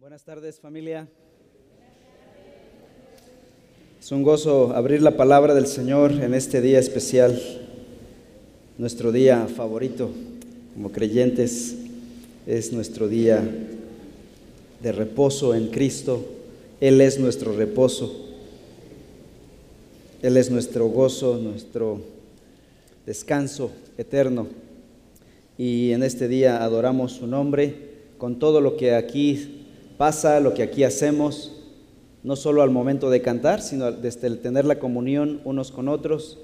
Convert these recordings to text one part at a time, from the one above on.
Buenas tardes familia. Es un gozo abrir la palabra del Señor en este día especial, nuestro día favorito como creyentes, es nuestro día de reposo en Cristo. Él es nuestro reposo, Él es nuestro gozo, nuestro descanso eterno. Y en este día adoramos su nombre con todo lo que aquí pasa, lo que aquí hacemos, no solo al momento de cantar, sino desde el tener la comunión unos con otros,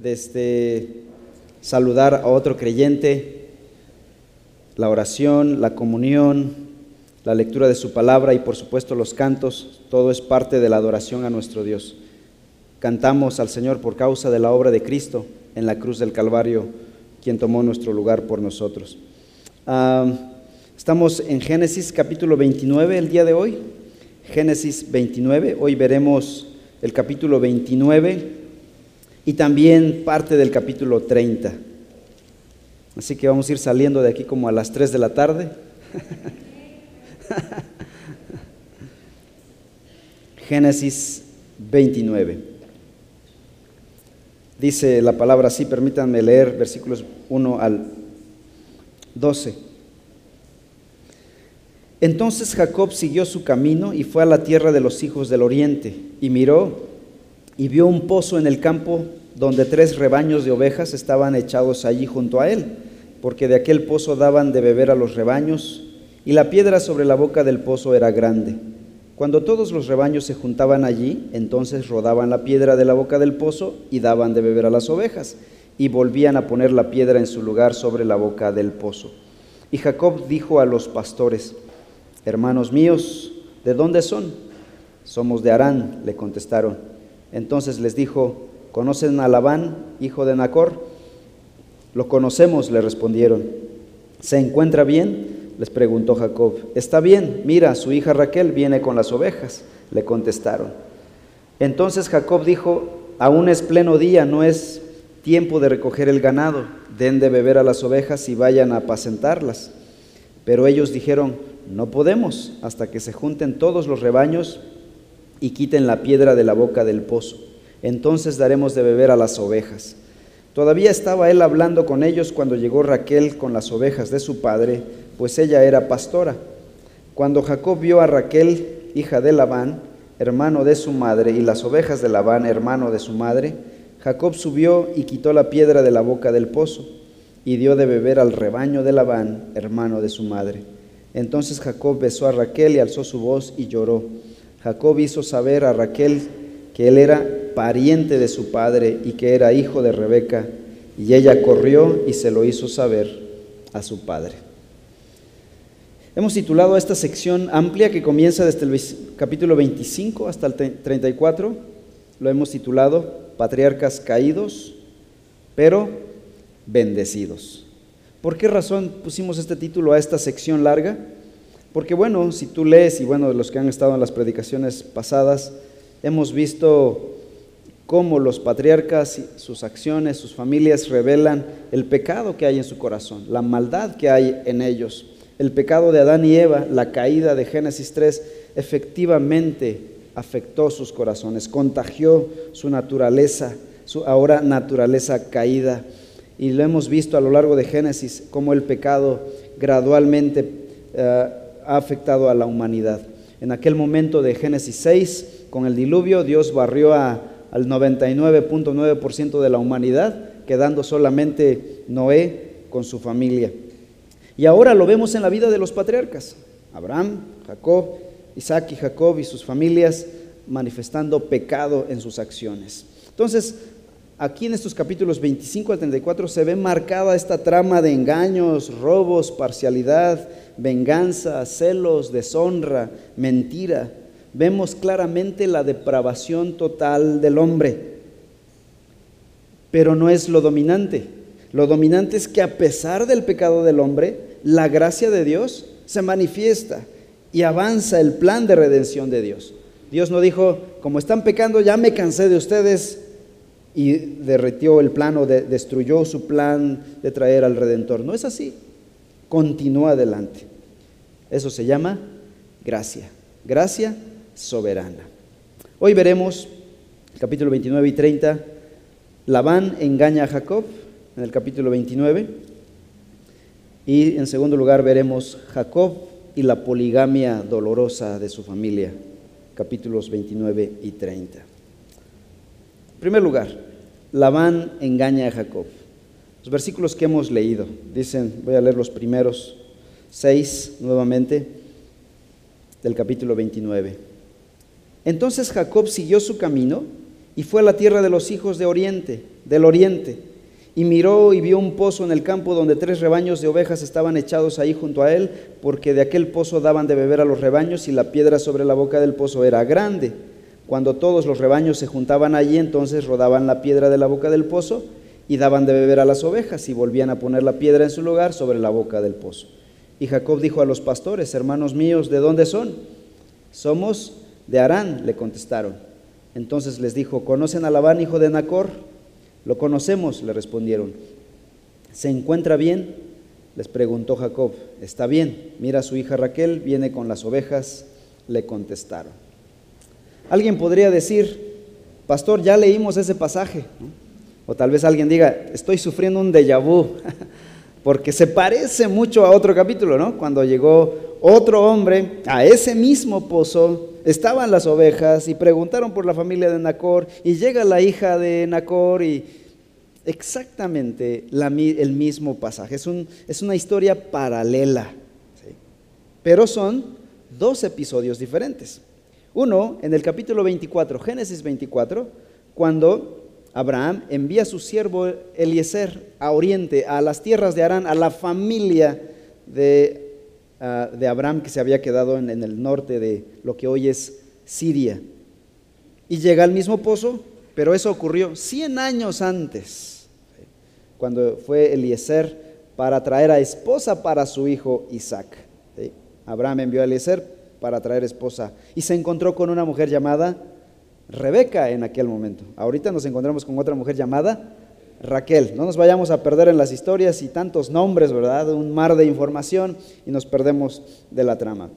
desde saludar a otro creyente, la oración, la comunión, la lectura de su palabra y por supuesto los cantos, todo es parte de la adoración a nuestro Dios. Cantamos al Señor por causa de la obra de Cristo en la cruz del Calvario, quien tomó nuestro lugar por nosotros. Ah, estamos en Génesis capítulo 29 el día de hoy. Génesis 29, hoy veremos el capítulo 29 y también parte del capítulo 30. Así que vamos a ir saliendo de aquí como a las 3 de la tarde. Génesis 29. Dice la palabra así, permítanme leer versículos 1 al 12. Entonces Jacob siguió su camino y fue a la tierra de los hijos del oriente y miró y vio un pozo en el campo donde tres rebaños de ovejas estaban echados allí junto a él, porque de aquel pozo daban de beber a los rebaños y la piedra sobre la boca del pozo era grande. Cuando todos los rebaños se juntaban allí, entonces rodaban la piedra de la boca del pozo y daban de beber a las ovejas, y volvían a poner la piedra en su lugar sobre la boca del pozo. Y Jacob dijo a los pastores, Hermanos míos, ¿de dónde son? Somos de Arán, le contestaron. Entonces les dijo, ¿conocen a Labán, hijo de Nacor? Lo conocemos, le respondieron. ¿Se encuentra bien? les preguntó Jacob. Está bien, mira, su hija Raquel viene con las ovejas, le contestaron. Entonces Jacob dijo, aún es pleno día, no es tiempo de recoger el ganado, den de beber a las ovejas y vayan a apacentarlas. Pero ellos dijeron, no podemos hasta que se junten todos los rebaños y quiten la piedra de la boca del pozo. Entonces daremos de beber a las ovejas. Todavía estaba él hablando con ellos cuando llegó Raquel con las ovejas de su padre, pues ella era pastora. Cuando Jacob vio a Raquel, hija de Labán, hermano de su madre, y las ovejas de Labán, hermano de su madre, Jacob subió y quitó la piedra de la boca del pozo y dio de beber al rebaño de Labán, hermano de su madre. Entonces Jacob besó a Raquel y alzó su voz y lloró. Jacob hizo saber a Raquel que él era pariente de su padre y que era hijo de Rebeca, y ella corrió y se lo hizo saber a su padre. Hemos titulado esta sección amplia que comienza desde el capítulo 25 hasta el 34, lo hemos titulado Patriarcas caídos, pero bendecidos. ¿Por qué razón pusimos este título a esta sección larga? Porque bueno, si tú lees, y bueno, los que han estado en las predicaciones pasadas, hemos visto cómo los patriarcas, sus acciones, sus familias revelan el pecado que hay en su corazón, la maldad que hay en ellos. El pecado de Adán y Eva, la caída de Génesis 3, efectivamente afectó sus corazones, contagió su naturaleza, su ahora naturaleza caída. Y lo hemos visto a lo largo de Génesis, cómo el pecado gradualmente eh, ha afectado a la humanidad. En aquel momento de Génesis 6, con el diluvio, Dios barrió al 99.9% de la humanidad, quedando solamente Noé con su familia. Y ahora lo vemos en la vida de los patriarcas, Abraham, Jacob, Isaac y Jacob y sus familias manifestando pecado en sus acciones. Entonces, aquí en estos capítulos 25 al 34 se ve marcada esta trama de engaños, robos, parcialidad, venganza, celos, deshonra, mentira. Vemos claramente la depravación total del hombre, pero no es lo dominante. Lo dominante es que a pesar del pecado del hombre, la gracia de Dios se manifiesta y avanza el plan de redención de Dios. Dios no dijo, como están pecando, ya me cansé de ustedes y derretió el plan o destruyó su plan de traer al Redentor. No es así. Continúa adelante. Eso se llama gracia, gracia soberana. Hoy veremos el capítulo 29 y 30. Labán engaña a Jacob en el capítulo 29. Y en segundo lugar veremos Jacob y la poligamia dolorosa de su familia, capítulos 29 y 30. Primer lugar, Labán engaña a Jacob. Los versículos que hemos leído dicen, voy a leer los primeros seis nuevamente del capítulo 29. Entonces Jacob siguió su camino y fue a la tierra de los hijos de Oriente, del Oriente, y miró y vio un pozo en el campo donde tres rebaños de ovejas estaban echados ahí junto a él, porque de aquel pozo daban de beber a los rebaños y la piedra sobre la boca del pozo era grande. Cuando todos los rebaños se juntaban allí, entonces rodaban la piedra de la boca del pozo y daban de beber a las ovejas y volvían a poner la piedra en su lugar sobre la boca del pozo. Y Jacob dijo a los pastores, hermanos míos, ¿de dónde son? Somos de Arán, le contestaron. Entonces les dijo, ¿conocen a Labán, hijo de Nacor? Lo conocemos, le respondieron. ¿Se encuentra bien? Les preguntó Jacob. Está bien. Mira a su hija Raquel, viene con las ovejas, le contestaron. Alguien podría decir, pastor, ya leímos ese pasaje. O tal vez alguien diga, estoy sufriendo un déjà vu, porque se parece mucho a otro capítulo, ¿no? Cuando llegó otro hombre a ese mismo pozo, estaban las ovejas y preguntaron por la familia de Nacor y llega la hija de Nacor y exactamente el mismo pasaje. Es, es, una historia paralela, pero son dos episodios diferentes. Uno, en el capítulo 24, Génesis 24, cuando Abraham envía a su siervo Eliezer a Oriente, a las tierras de Arán, a la familia de, ah, de Abraham que se había quedado en, en el norte de lo que hoy es Siria. Y llega al mismo pozo, pero eso ocurrió 100 años antes, cuando fue Eliezer para traer a esposa para su hijo Isaac. Abraham envió a Eliezer para traer esposa. Y se encontró con una mujer llamada Rebeca en aquel momento. Ahorita nos encontramos con otra mujer llamada Raquel. No nos vayamos a perder en las historias y tantos nombres, ¿verdad? Un mar de información y nos perdemos de la trama.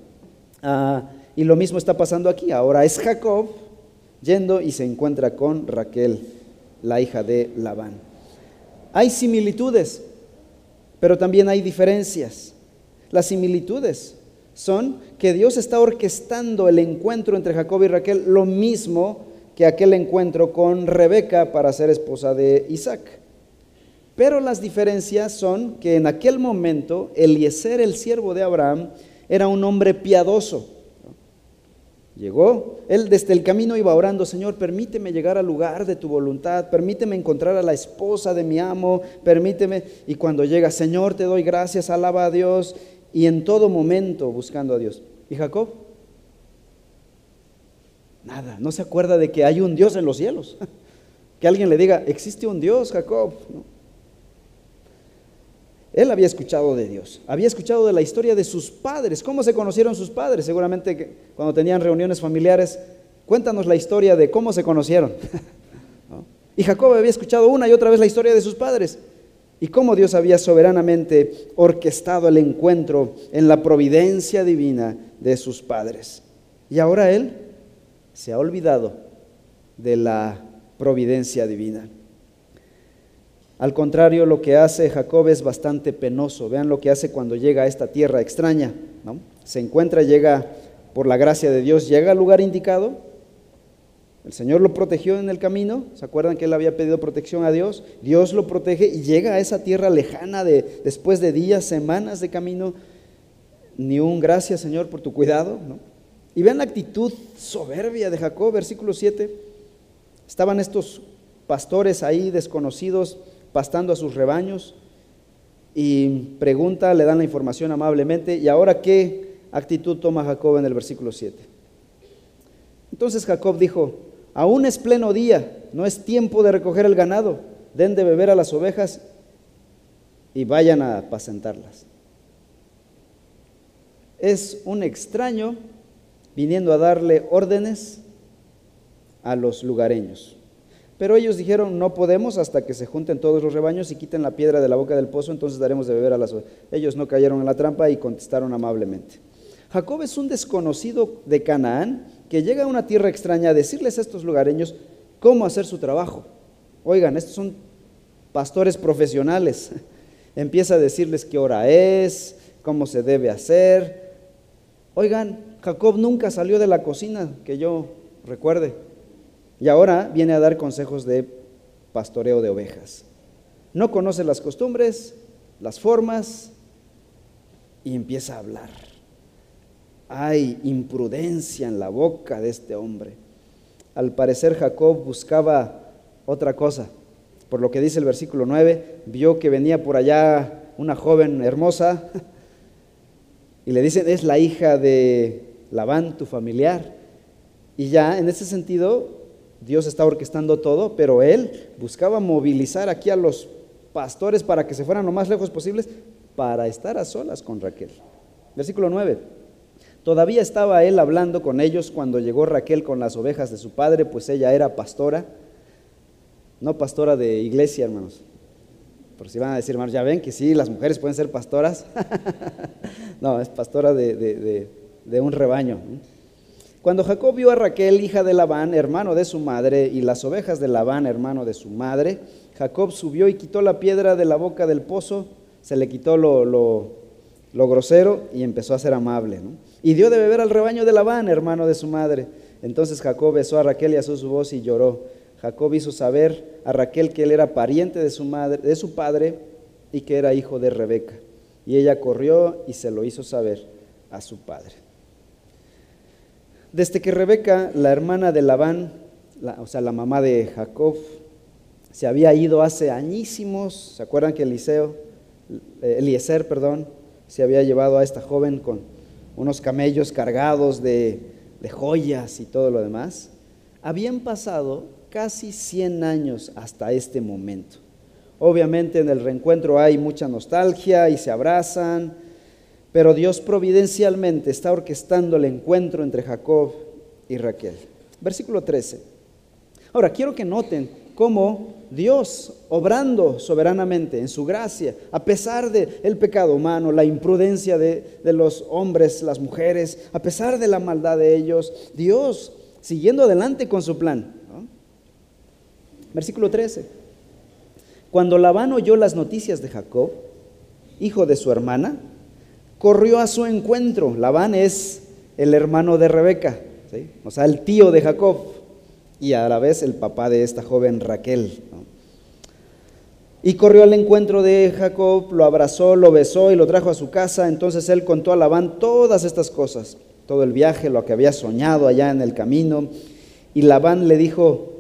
Ah, y lo mismo está pasando aquí. Ahora es Jacob yendo y se encuentra con Raquel, la hija de Labán. Hay similitudes, pero también hay diferencias. Las similitudes son que Dios está orquestando el encuentro entre Jacob y Raquel lo mismo que aquel encuentro con Rebeca para ser esposa de Isaac. Pero las diferencias son que en aquel momento Eliezer, el siervo de Abraham, era un hombre piadoso. Llegó, él desde el camino iba orando, Señor, permíteme llegar al lugar de tu voluntad, permíteme encontrar a la esposa de mi amo, permíteme. Y cuando llega, Señor, te doy gracias, alaba a Dios y en todo momento buscando a Dios. ¿Y Jacob? Nada, no se acuerda de que hay un Dios en los cielos. Que alguien le diga, existe un Dios, Jacob. Él había escuchado de Dios, había escuchado de la historia de sus padres. ¿Cómo se conocieron sus padres? Seguramente cuando tenían reuniones familiares, cuéntanos la historia de cómo se conocieron. Y Jacob había escuchado una y otra vez la historia de sus padres y cómo Dios había soberanamente orquestado el encuentro en la providencia divina de sus padres. Y ahora Él se ha olvidado de la providencia divina. Al contrario, lo que hace Jacob es bastante penoso. Vean lo que hace cuando llega a esta tierra extraña. Se encuentra, llega por la gracia de Dios, llega al lugar indicado, el Señor lo protegió en el camino, ¿se acuerdan que él había pedido protección a Dios? Dios lo protege y llega a esa tierra lejana de, después de días, semanas de camino. Ni un gracias, Señor, por tu cuidado. Y vean la actitud soberbia de Jacob, versículo 7. Estaban estos pastores ahí desconocidos pastando a sus rebaños y pregunta, le dan la información amablemente. ¿Y ahora qué actitud toma Jacob en el versículo 7? Entonces Jacob dijo, Aún es pleno día, no es tiempo de recoger el ganado. Den de beber a las ovejas y vayan a apacentarlas. Es un extraño viniendo a darle órdenes a los lugareños. Pero ellos dijeron, no podemos hasta que se junten todos los rebaños y quiten la piedra de la boca del pozo, entonces daremos de beber a las ovejas. Ellos no cayeron en la trampa y contestaron amablemente. Jacob es un desconocido de Canaán que llega a una tierra extraña a decirles a estos lugareños cómo hacer su trabajo. Oigan, estos son pastores profesionales. Empieza a decirles qué hora es, cómo se debe hacer. Oigan, Jacob nunca salió de la cocina, que yo recuerde. Y ahora viene a dar consejos de pastoreo de ovejas. No conoce las costumbres, las formas y empieza a hablar. Hay imprudencia en la boca de este hombre. Al parecer Jacob buscaba otra cosa. Por lo que dice el versículo 9, vio que venía por allá una joven hermosa y le dicen, es la hija de Labán, tu familiar. Y ya en ese sentido, Dios está orquestando todo, pero él buscaba movilizar aquí a los pastores para que se fueran lo más lejos posibles para estar a solas con Raquel. Versículo 9. Todavía estaba él hablando con ellos cuando llegó Raquel con las ovejas de su padre, pues ella era pastora no pastora de iglesia, hermanos. Por si van a decir, hermanos, ya ven que sí, las mujeres pueden ser pastoras. no, es pastora de, un rebaño. Cuando Jacob vio a Raquel, hija de Labán, hermano de su madre, y las ovejas de Labán, hermano de su madre, Jacob subió y quitó la piedra de la boca del pozo, se le quitó lo, lo, grosero y empezó a ser amable. Y dio de beber al rebaño de Labán, hermano de su madre. Entonces Jacob besó a Raquel y asó su voz y lloró. Jacob hizo saber a Raquel que él era pariente de su, madre, de su padre y que era hijo de Rebeca. Y ella corrió y se lo hizo saber a su padre. Desde que Rebeca, la hermana de Labán, o sea, la mamá de Jacob, se había ido hace añísimos, ¿se acuerdan que Eliseo, eh, Eliezer, perdón, se había llevado a esta joven con unos camellos cargados de, joyas y todo lo demás? Habían pasado casi 100 años hasta este momento. Obviamente en el reencuentro hay mucha nostalgia y se abrazan, pero Dios providencialmente está orquestando el encuentro entre Jacob y Raquel. Versículo 13. Ahora, quiero que noten cómo Dios, obrando soberanamente en su gracia, a pesar del el pecado humano, la imprudencia de, de los hombres, las mujeres, a pesar de la maldad de ellos, Dios, siguiendo adelante con su plan, Versículo 13. Cuando Labán oyó las noticias de Jacob, hijo de su hermana, corrió a su encuentro. Labán es el hermano de Rebeca, o sea, el tío de Jacob y a la vez el papá de esta joven Raquel. Y corrió al encuentro de Jacob, lo abrazó, lo besó y lo trajo a su casa. Entonces él contó a Labán todas estas cosas, todo el viaje, lo que había soñado allá en el camino. Y Labán le dijo,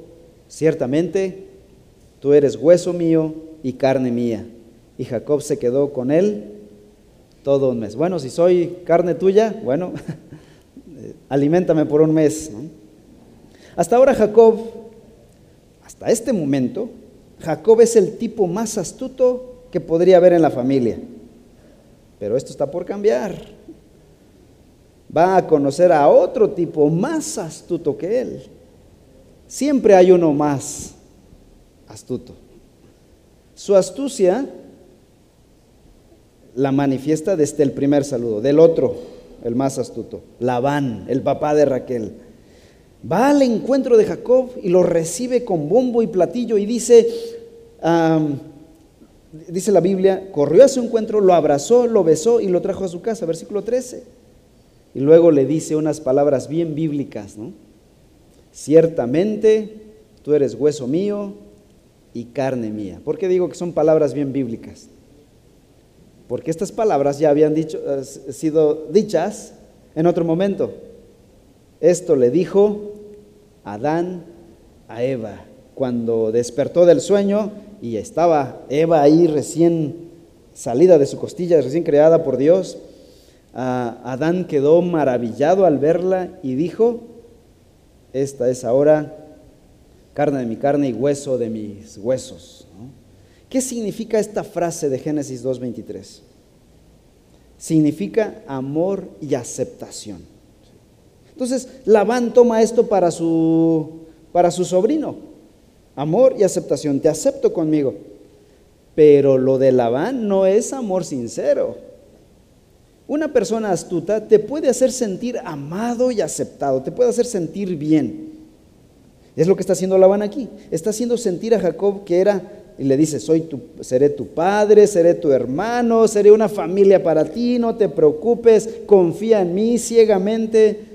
Ciertamente, tú eres hueso mío y carne mía. Y Jacob se quedó con él todo un mes. Bueno, si soy carne tuya, bueno, aliméntame por un mes. Hasta ahora Jacob, hasta este momento, Jacob es el tipo más astuto que podría haber en la familia. Pero esto está por cambiar. Va a conocer a otro tipo más astuto que él. Siempre hay uno más astuto. Su astucia la manifiesta desde el primer saludo, del otro, el más astuto, Labán, el papá de Raquel. Va al encuentro de Jacob y lo recibe con bombo y platillo y dice, dice la Biblia, corrió a su encuentro, lo abrazó, lo besó y lo trajo a su casa, versículo 13. Y luego le dice unas palabras bien bíblicas, ¿no? Ciertamente tú eres hueso mío y carne mía. ¿Por qué digo que son palabras bien bíblicas? Porque estas palabras ya habían dicho, eh, sido dichas en otro momento. Esto le dijo Adán a Eva cuando despertó del sueño y estaba Eva ahí recién salida de su costilla, recién creada por Dios. Adán quedó maravillado al verla y dijo, esta es ahora carne de mi carne y hueso de mis huesos. ¿Qué significa esta frase de Génesis 2.23? Significa amor y aceptación. Entonces, Labán toma esto para su, para su sobrino. Amor y aceptación. Te acepto conmigo. Pero lo de Labán no es amor sincero. Una persona astuta te puede hacer sentir amado y aceptado, te puede hacer sentir bien. Es lo que está haciendo Labán aquí. Está haciendo sentir a Jacob que era, y le dice, Soy tu, seré tu padre, seré tu hermano, seré una familia para ti, no te preocupes, confía en mí ciegamente.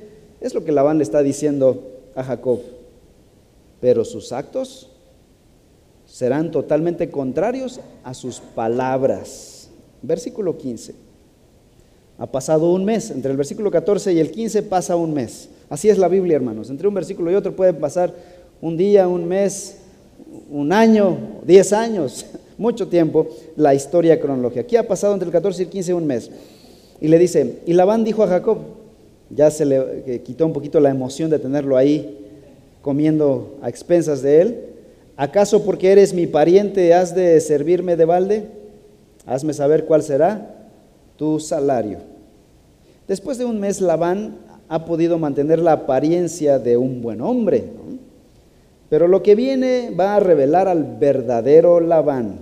Es lo que Labán le está diciendo a Jacob. Pero sus actos serán totalmente contrarios a sus palabras. Versículo 15. Ha pasado un mes, entre el versículo 14 y el 15 pasa un mes. Así es la Biblia, hermanos. Entre un versículo y otro puede pasar un día, un mes, un año, diez años, mucho tiempo, la historia cronológica. Aquí ha pasado entre el 14 y el 15 un mes. Y le dice, y Labán dijo a Jacob, ya se le quitó un poquito la emoción de tenerlo ahí comiendo a expensas de él. ¿Acaso porque eres mi pariente has de servirme de balde? Hazme saber cuál será tu salario. Después de un mes, Labán ha podido mantener la apariencia de un buen hombre, pero lo que viene va a revelar al verdadero Labán,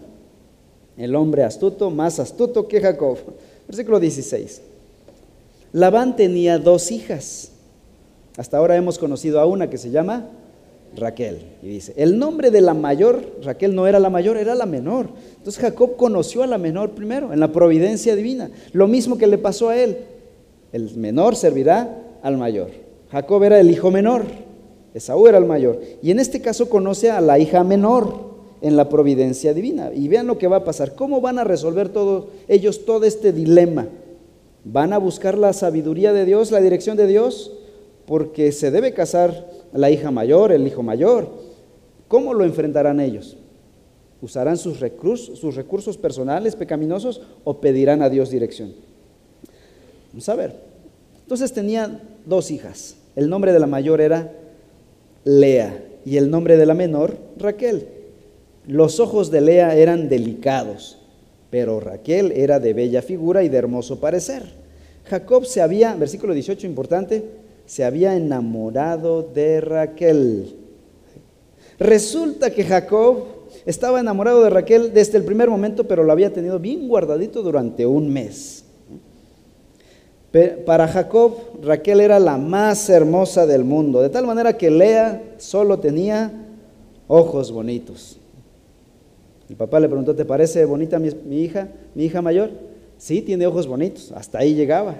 el hombre astuto, más astuto que Jacob. Versículo 16. Labán tenía dos hijas. Hasta ahora hemos conocido a una que se llama Raquel. Y dice, el nombre de la mayor, Raquel no era la mayor, era la menor. Entonces Jacob conoció a la menor primero, en la providencia divina. Lo mismo que le pasó a él. El menor servirá al mayor. Jacob era el hijo menor, Esaú era el mayor. Y en este caso conoce a la hija menor en la providencia divina. Y vean lo que va a pasar. ¿Cómo van a resolver todos ellos todo este dilema? ¿Van a buscar la sabiduría de Dios, la dirección de Dios? Porque se debe casar la hija mayor, el hijo mayor. ¿Cómo lo enfrentarán ellos? ¿Usarán sus recursos, personales pecaminosos o pedirán a Dios dirección? Vamos a ver. Entonces tenía dos hijas. El nombre de la mayor era Lea y el nombre de la menor Raquel. Los ojos de Lea eran delicados, pero Raquel era de bella figura y de hermoso parecer. Jacob se había, versículo 18 importante, se había enamorado de Raquel. Resulta que Jacob estaba enamorado de Raquel desde el primer momento, pero lo había tenido bien guardadito durante un mes. Para Jacob, Raquel era la más hermosa del mundo, de tal manera que Lea solo tenía ojos bonitos. El papá le preguntó, ¿te parece bonita mi, hija, mi hija mayor? Sí, tiene ojos bonitos, hasta ahí llegaba.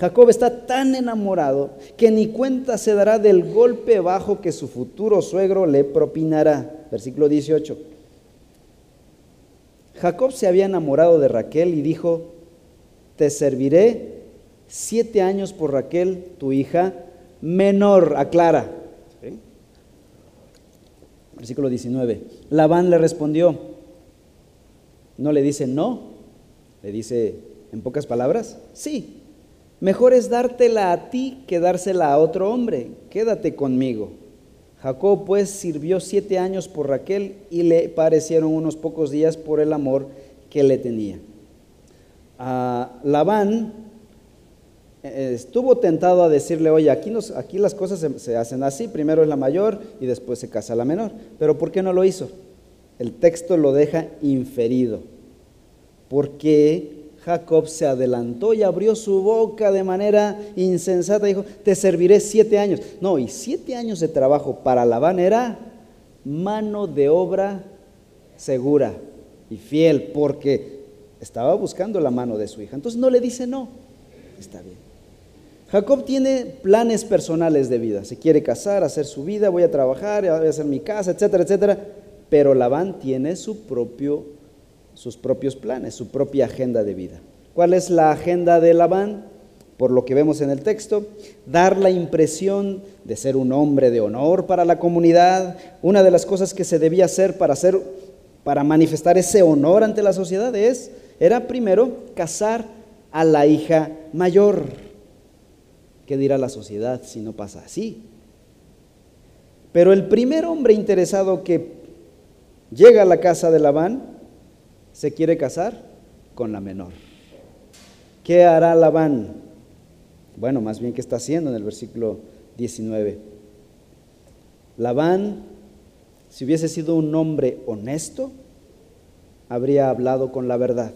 Jacob está tan enamorado que ni cuenta se dará del golpe bajo que su futuro suegro le propinará. Versículo 18. Jacob se había enamorado de Raquel y dijo, te serviré siete años por Raquel, tu hija menor, aclara. Versículo 19. Labán le respondió, no le dice no, le dice en pocas palabras, sí, Mejor es dártela a ti que dársela a otro hombre. Quédate conmigo. Jacob pues sirvió siete años por Raquel y le parecieron unos pocos días por el amor que le tenía. A Labán eh, estuvo tentado a decirle, oye, aquí, aquí las cosas se, se, hacen así, primero es la mayor y después se casa la menor. Pero ¿por qué no lo hizo? El texto lo deja inferido. Porque Jacob se adelantó y abrió su boca de manera insensata. Dijo, te serviré siete años. No, y siete años de trabajo para Labán era mano de obra segura y fiel, porque estaba buscando la mano de su hija. Entonces no le dice no. Está bien. Jacob tiene planes personales de vida. Se quiere casar, hacer su vida, voy a trabajar, voy a hacer mi casa, etcétera, etcétera. Pero Labán tiene su propio sus propios planes, su propia agenda de vida. ¿Cuál es la agenda de Labán? Por lo que vemos en el texto, dar la impresión de ser un hombre de honor para la comunidad. Una de las cosas que se debía hacer para hacer para manifestar ese honor ante la sociedad es era primero casar a la hija mayor. ¿Qué dirá la sociedad si no pasa así? Pero el primer hombre interesado que llega a la casa de Labán se quiere casar con la menor. ¿Qué hará Labán? Bueno, más bien, ¿qué está haciendo en el versículo 19? Labán, si hubiese sido un hombre honesto, habría hablado con la verdad.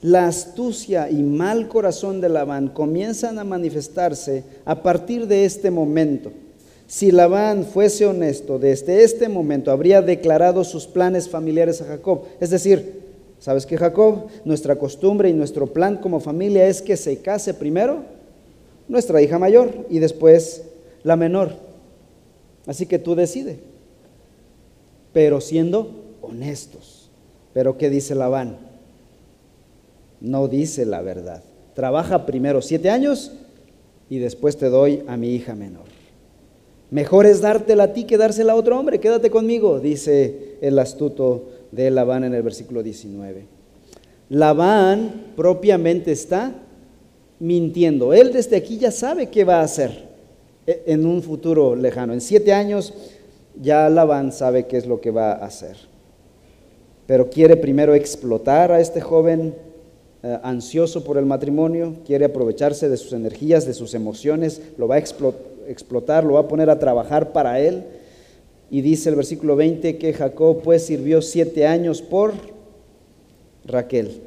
La astucia y mal corazón de Labán comienzan a manifestarse a partir de este momento. Si Labán fuese honesto, desde este momento habría declarado sus planes familiares a Jacob. Es decir, ¿sabes qué, Jacob? Nuestra costumbre y nuestro plan como familia es que se case primero nuestra hija mayor y después la menor. Así que tú decides, pero siendo honestos. Pero ¿qué dice Labán? No dice la verdad. Trabaja primero siete años y después te doy a mi hija menor. Mejor es dártela a ti que dársela a otro hombre. Quédate conmigo, dice el astuto de Labán en el versículo 19. Labán propiamente está mintiendo. Él desde aquí ya sabe qué va a hacer e, en un futuro lejano. En siete años ya Labán sabe qué es lo que va a hacer. Pero quiere primero explotar a este joven eh, ansioso por el matrimonio, quiere aprovecharse de sus energías, de sus emociones, lo va a explotar, lo va a poner a trabajar para él. Y dice el versículo 20 que Jacob pues sirvió siete años por Raquel.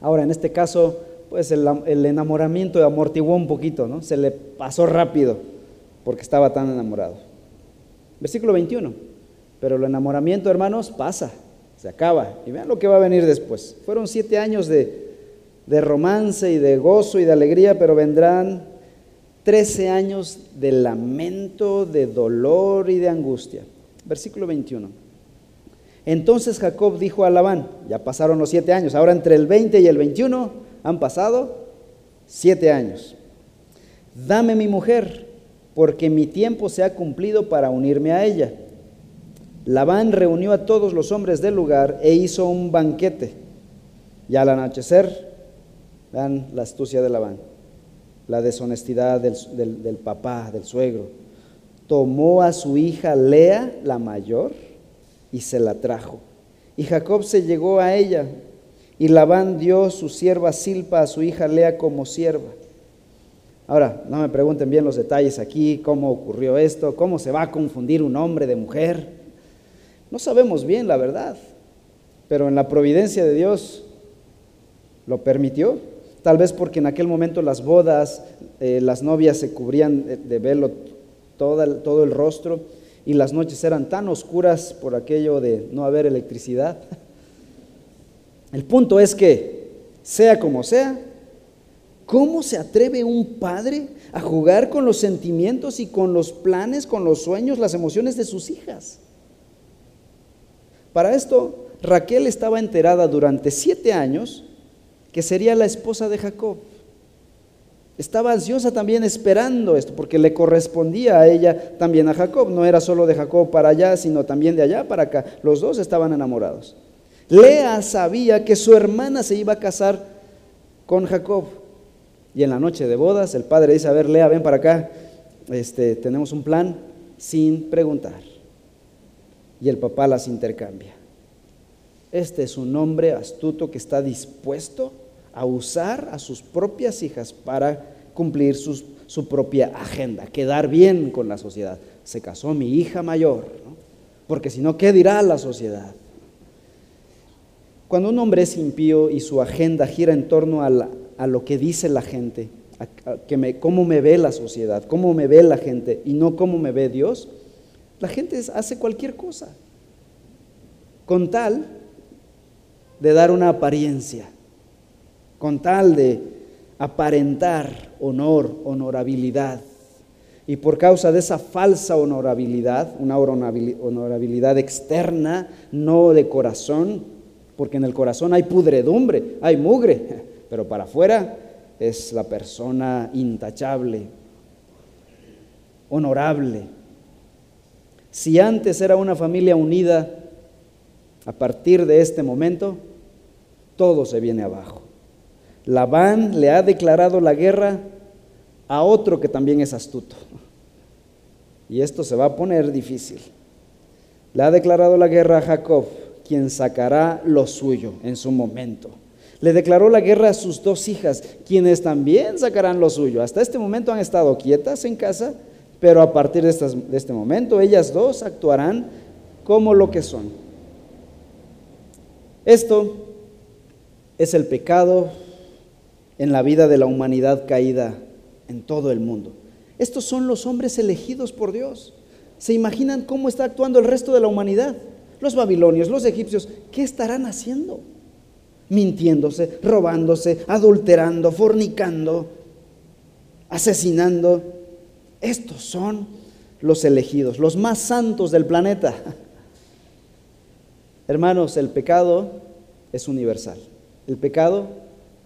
Ahora, en este caso, pues el, el enamoramiento amortiguó un poquito, ¿no? Se le pasó rápido porque estaba tan enamorado. Versículo 21. Pero el enamoramiento, hermanos, pasa, se acaba. Y vean lo que va a venir después. Fueron siete años de, de romance y de gozo y de alegría, pero vendrán trece años de lamento, de dolor y de angustia. Versículo 21. Entonces Jacob dijo a Labán, ya pasaron los siete años, ahora entre el 20 y el 21 han pasado siete años. Dame mi mujer, porque mi tiempo se ha cumplido para unirme a ella. Labán reunió a todos los hombres del lugar e hizo un banquete. Y al anochecer, vean la astucia de Labán, la deshonestidad del, del papá, del suegro. Tomó a su hija Lea, la mayor, y se la trajo. Y Jacob se llegó a ella, y Labán dio su sierva Silpa a su hija Lea como sierva. Ahora, no me pregunten bien los detalles aquí, cómo ocurrió esto, cómo se va a confundir un hombre de mujer. No sabemos bien la verdad, pero en la providencia de Dios lo permitió. Tal vez porque en aquel momento las bodas, eh, las novias se cubrían de velo todo todo el rostro y las noches eran tan oscuras por aquello de no haber electricidad. El punto es que, sea como sea, ¿Cómo se atreve un padre a jugar con los sentimientos y con los planes, con los sueños, las emociones de sus hijas? Para esto, Raquel estaba enterada durante siete años que sería la esposa de Jacob. Estaba ansiosa también esperando esto, porque le correspondía a ella también a Jacob. No era solo de Jacob para allá, sino también de allá para acá. Los dos estaban enamorados. Lea sabía que su hermana se iba a casar con Jacob. Y en la noche de bodas, el padre dice, a ver, Lea, ven para acá, este, tenemos un plan sin preguntar. Y el papá las intercambia. Este es un hombre astuto que está dispuesto a usar a sus propias hijas para cumplir su propia agenda, quedar bien con la sociedad. Se casó mi hija mayor, porque si no, ¿qué dirá la sociedad? Cuando un hombre es impío y su agenda gira en torno a a lo que dice la gente, a, que me, cómo me ve la sociedad, cómo me ve la gente y no cómo me ve Dios, la gente hace cualquier cosa con tal de dar una apariencia, con tal de aparentar honor, honorabilidad. Y por causa de esa falsa honorabilidad, una honorabilidad externa, no de corazón, porque en el corazón hay pudredumbre, hay mugre, pero para afuera es la persona intachable, honorable. Si antes era una familia unida, a partir de este momento, todo se viene abajo. Labán le ha declarado la guerra a otro que también es astuto. Y esto se va a poner difícil. Le ha declarado la guerra a Jacob, quien sacará lo suyo en su momento. Le declaró la guerra a sus dos hijas, quienes también sacarán lo suyo. Hasta este momento han estado quietas en casa, pero a partir de, de este momento ellas dos actuarán como lo que son. Esto es el pecado en la vida de la humanidad caída en todo el mundo. Estos son los hombres elegidos por Dios. ¿Se imaginan cómo está actuando el resto de la humanidad? Los babilonios, los egipcios, ¿qué estarán haciendo? Mintiéndose, robándose, adulterando, fornicando, asesinando. Estos son los elegidos, los más santos del planeta. Hermanos, el pecado es universal. El pecado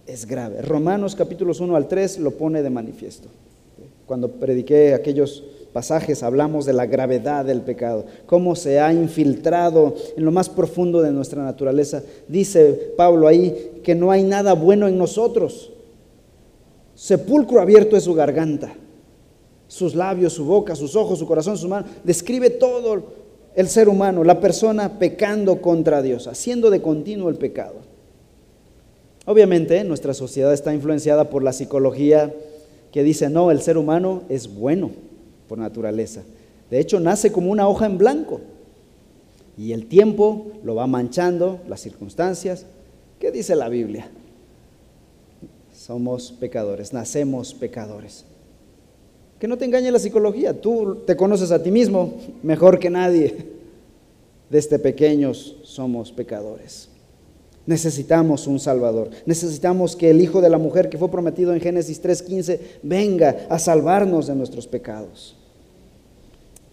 es grave. Romanos capítulos 1 al 3 lo pone de manifiesto. Cuando prediqué aquellos pasajes hablamos de la gravedad del pecado, cómo se ha infiltrado en lo más profundo de nuestra naturaleza. Dice Pablo ahí que no hay nada bueno en nosotros. Sepulcro abierto es su garganta, sus labios, su boca, sus ojos, su corazón, su mano. Describe todo el ser humano, la persona pecando contra Dios, haciendo de continuo el pecado. Obviamente nuestra sociedad está influenciada por la psicología que dice, no, el ser humano es bueno por naturaleza. De hecho, nace como una hoja en blanco. Y el tiempo lo va manchando, las circunstancias. ¿Qué dice la Biblia? Somos pecadores, nacemos pecadores. Que no te engañe la psicología, tú te conoces a ti mismo mejor que nadie. Desde pequeños somos pecadores. Necesitamos un Salvador. Necesitamos que el Hijo de la mujer que fue prometido en Génesis 3.15 venga a salvarnos de nuestros pecados.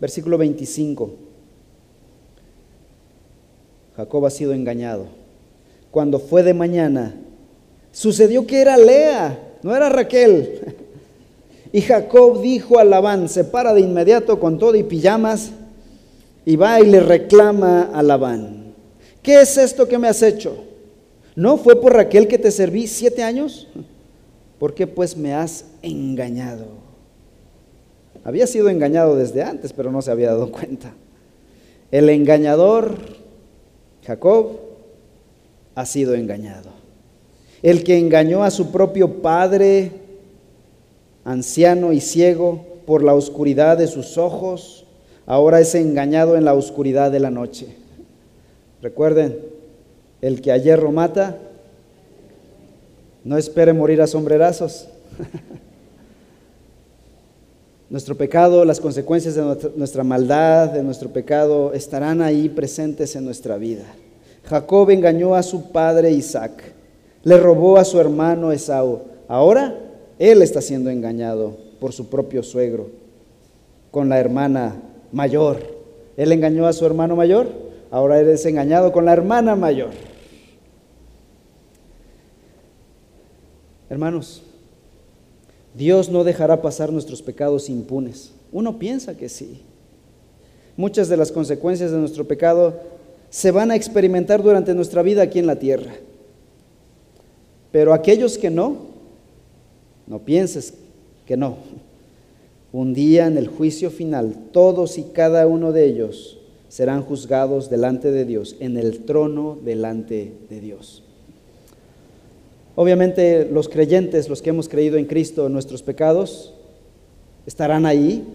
Versículo 25. Jacob ha sido engañado. Cuando fue de mañana, sucedió que era Lea, no era Raquel. Y Jacob dijo a Labán, se para de inmediato con todo y pijamas y va y le reclama a Labán, ¿qué es esto que me has hecho? ¿No fue por Raquel que te serví siete años? ¿Por qué pues me has engañado? Había sido engañado desde antes, pero no se había dado cuenta. El engañador, Jacob, ha sido engañado. El que engañó a su propio padre, anciano y ciego, por la oscuridad de sus ojos, ahora es engañado en la oscuridad de la noche. Recuerden, el que a hierro mata, no espere morir a sombrerazos. nuestro pecado, las consecuencias de nuestra maldad, de nuestro pecado, estarán ahí presentes en nuestra vida. Jacob engañó a su padre Isaac, le robó a su hermano Esaú. Ahora él está siendo engañado por su propio suegro, con la hermana mayor. Él engañó a su hermano mayor, ahora él es engañado con la hermana mayor. Hermanos, Dios no dejará pasar nuestros pecados impunes. Uno piensa que sí. Muchas de las consecuencias de nuestro pecado se van a experimentar durante nuestra vida aquí en la tierra. Pero aquellos que no, no pienses que no. Un día en el juicio final, todos y cada uno de ellos serán juzgados delante de Dios, en el trono delante de Dios. Obviamente los creyentes, los que hemos creído en Cristo, nuestros pecados estarán ahí,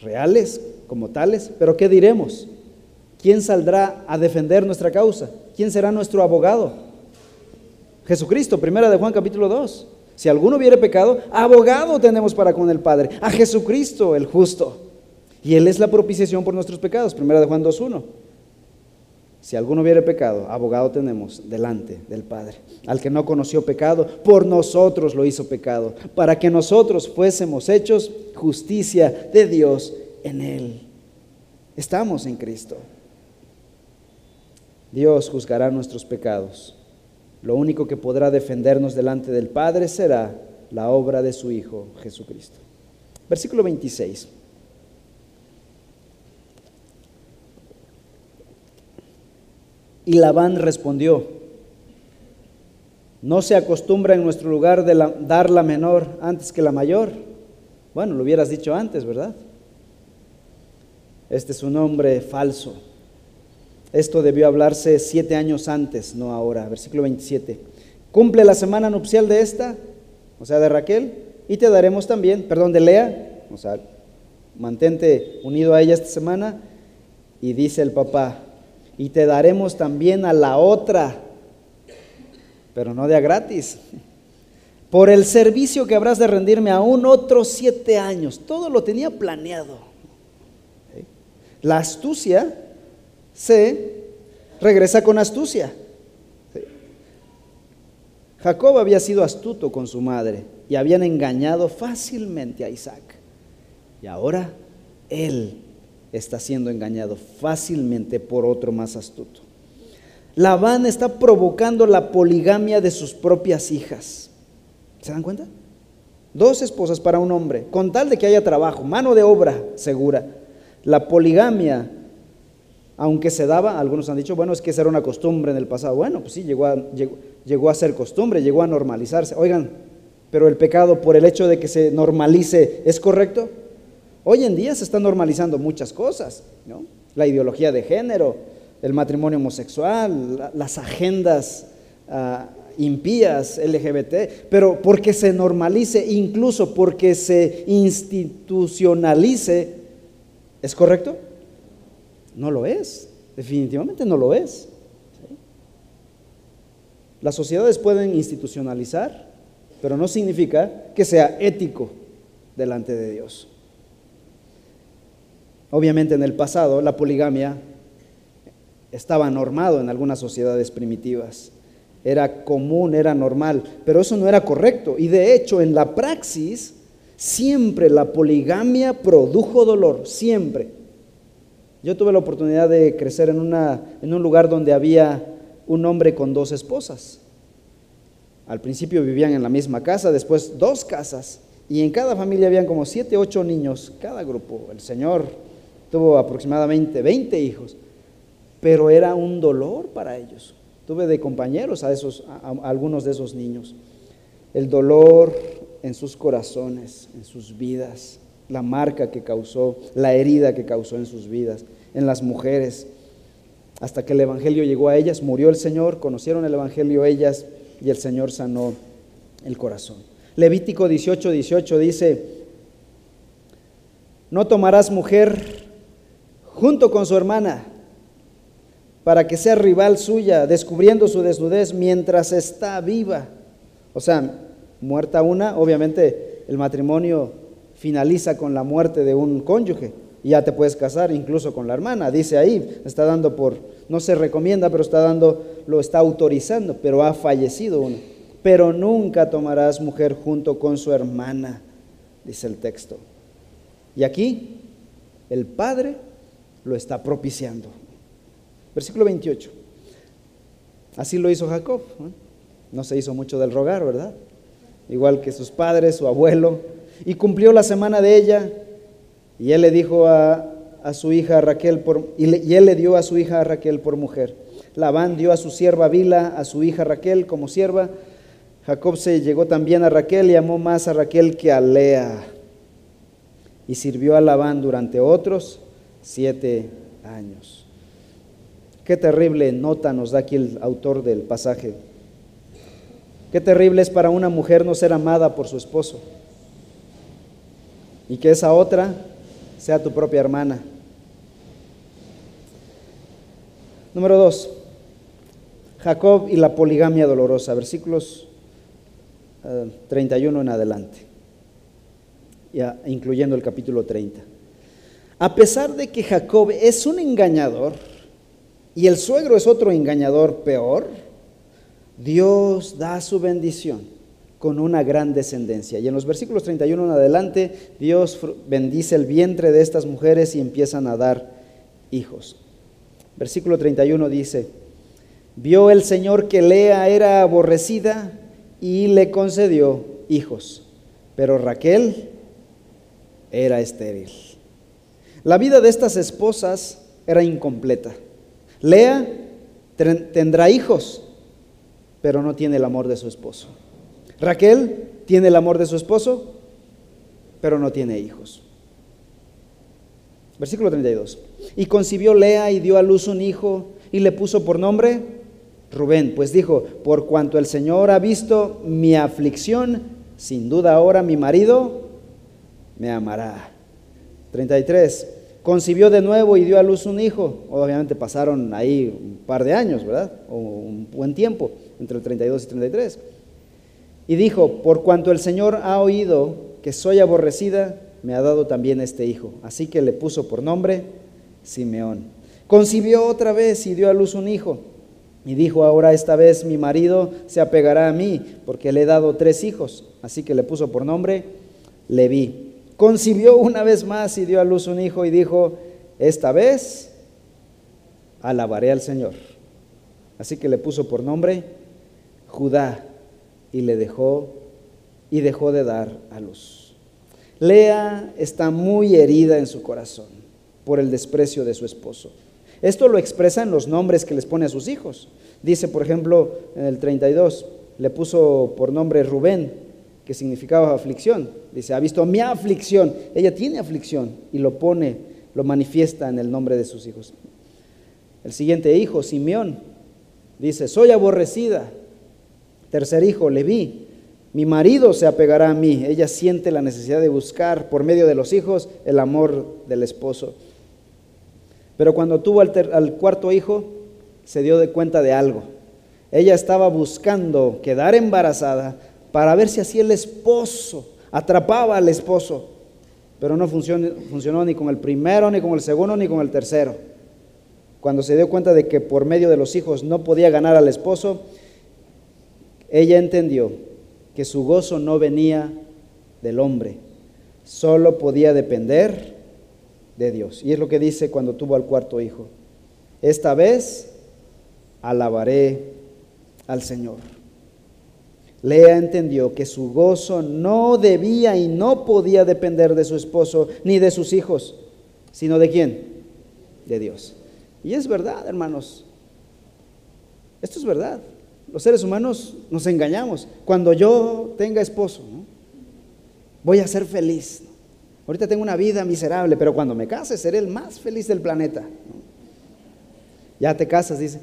reales como tales, pero ¿qué diremos? ¿Quién saldrá a defender nuestra causa? ¿Quién será nuestro abogado? Jesucristo, primera de Juan capítulo 2. Si alguno hubiere pecado, abogado tenemos para con el Padre, a Jesucristo el justo. Y Él es la propiciación por nuestros pecados, primera de Juan 2.1. Si alguno hubiere pecado, abogado tenemos delante del Padre. Al que no conoció pecado, por nosotros lo hizo pecado, para que nosotros fuésemos hechos justicia de Dios en Él. Estamos en Cristo. Dios juzgará nuestros pecados. Lo único que podrá defendernos delante del Padre será la obra de su Hijo Jesucristo. Versículo 26. Y Labán respondió, no se acostumbra en nuestro lugar dar la menor antes que la mayor. Bueno, lo hubieras dicho antes, ¿verdad? Este es un nombre falso. Esto debió hablarse siete años antes, no ahora. Versículo 27. Cumple la semana nupcial de esta, o sea, de Raquel, y te daremos también, perdón, de Lea, o sea, mantente unido a ella esta semana. Y dice el papá, y te daremos también a la otra. pero no de a gratis. Por el servicio que habrás de rendirme aún otros siete años. Todo lo tenía planeado. La astucia se regresa con astucia. Jacob había sido astuto con su madre y habían engañado fácilmente a Isaac. Y ahora él está siendo engañado fácilmente por otro más astuto. Labán está provocando la poligamia de sus propias hijas. ¿Se dan cuenta? Dos esposas para un hombre, con tal de que haya trabajo, mano de obra segura. La poligamia, aunque se daba, algunos han dicho, bueno, es que esa era una costumbre en el pasado. Bueno, pues sí, llegó a, llegó a ser costumbre, llegó a normalizarse. Oigan, pero el pecado por el hecho de que se normalice, ¿es correcto? Hoy en día se están normalizando muchas cosas, ¿no? La ideología de género, el matrimonio homosexual, las agendas ah, impías LGBT, pero porque se normalice, incluso porque se institucionalice, ¿es correcto? No lo es, definitivamente no lo es. Las sociedades pueden institucionalizar, pero no significa que sea ético delante de Dios. Obviamente en el pasado la poligamia estaba normado en algunas sociedades primitivas. Era común, era normal, pero eso no era correcto. Y de hecho, en la praxis, siempre la poligamia produjo dolor, siempre. Yo tuve la oportunidad de crecer en, una, en un lugar donde había un hombre con dos esposas. Al principio vivían en la misma casa, después dos casas, y en cada familia habían como siete, ocho niños, cada grupo. El Señor tuvo aproximadamente 20 hijos pero era un dolor para ellos. Tuve de compañeros a, esos, algunos de esos niños. El dolor en sus corazones, en sus vidas, la marca que causó, la herida que causó en sus vidas, en las mujeres. Hasta que el Evangelio llegó a ellas, murió el Señor, conocieron el Evangelio ellas y el Señor sanó el corazón. Levítico 18, 18 dice, no tomarás mujer junto con su hermana para que sea rival suya, descubriendo su desnudez mientras está viva. O sea, muerta una, obviamente el matrimonio finaliza con la muerte de un cónyuge y ya te puedes casar incluso con la hermana. Dice ahí, está dando por, no se recomienda, pero está dando, lo está autorizando, pero ha fallecido uno. Pero nunca tomarás mujer junto con su hermana, dice el texto. Y aquí el Padre lo está propiciando. Versículo 28. Así lo hizo Jacob. ¿no? se hizo mucho del rogar, ¿verdad? Igual que sus padres, su abuelo. Y cumplió la semana de ella. Y él le dijo a, su hija Raquel, por, y, y, él le dio a su hija Raquel por mujer. Labán dio a su sierva Bila, a su hija Raquel como sierva. Jacob se llegó también a Raquel y amó más a Raquel que a Lea. Y sirvió a Labán durante otros siete años. Qué terrible nota nos da aquí el autor del pasaje. Qué terrible es para una mujer no ser amada por su esposo. Y que esa otra sea tu propia hermana. Número dos, Jacob y la poligamia dolorosa, versículos 31 eh, en adelante, ya, incluyendo el capítulo 30. A pesar de que Jacob es un engañador, y el suegro es otro engañador peor, Dios da su bendición con una gran descendencia. Y en los versículos 31 en adelante, Dios bendice el vientre de estas mujeres y empiezan a dar hijos. Versículo 31 dice, vio el Señor que Lea era aborrecida y le concedió hijos, pero Raquel era estéril. La vida de estas esposas era incompleta. Lea tendrá hijos, pero no tiene el amor de su esposo. Raquel tiene el amor de su esposo, pero no tiene hijos. Versículo 32. Y concibió Lea y dio a luz un hijo y le puso por nombre Rubén, pues dijo, por cuanto el Señor ha visto mi aflicción, sin duda ahora mi marido me amará. 33 concibió de nuevo y dio a luz un hijo. Obviamente pasaron ahí un par de años, ¿verdad? O un buen tiempo. entre el 32 y 33. Y dijo, por cuanto el Señor ha oído que soy aborrecida, me ha dado también este hijo. Así que le puso por nombre Simeón. Concibió otra vez y dio a luz un hijo. Y dijo, ahora esta vez mi marido se apegará a mí, porque le he dado tres hijos. Así que le puso por nombre Leví. Concibió una vez más y dio a luz un hijo y dijo, esta vez alabaré al Señor. Así que le puso por nombre Judá y le dejó y dejó de dar a luz. Lea está muy herida en su corazón por el desprecio de su esposo. Esto lo expresa en los nombres que les pone a sus hijos. Dice, por ejemplo, en el 32, le puso por nombre Rubén, que significaba aflicción. Dice, ha visto mi aflicción. Ella tiene aflicción y lo pone, lo manifiesta en el nombre de sus hijos. El siguiente hijo, Simeón, dice, soy aborrecida. Tercer hijo, Leví, mi marido se apegará a mí. Ella siente la necesidad de buscar por medio de los hijos el amor del esposo. Pero cuando tuvo al, cuarto hijo, se dio de cuenta de algo. Ella estaba buscando quedar embarazada para ver si así el esposo atrapaba al esposo. Pero no funcionó, funcionó ni con el primero, ni con el segundo, ni con el tercero. Cuando se dio cuenta de que por medio de los hijos no podía ganar al esposo, ella entendió que su gozo no venía del hombre, solo podía depender de Dios. Y es lo que dice cuando tuvo al cuarto hijo. Esta vez alabaré al Señor. Lea entendió que su gozo no debía y no podía depender de su esposo ni de sus hijos, sino de quién? De Dios. Y es verdad, hermanos. Esto es verdad. Los seres humanos nos engañamos. Cuando yo tenga esposo, voy a ser feliz. Ahorita tengo una vida miserable, pero cuando me case seré el más feliz del planeta. Ya te casas, dice,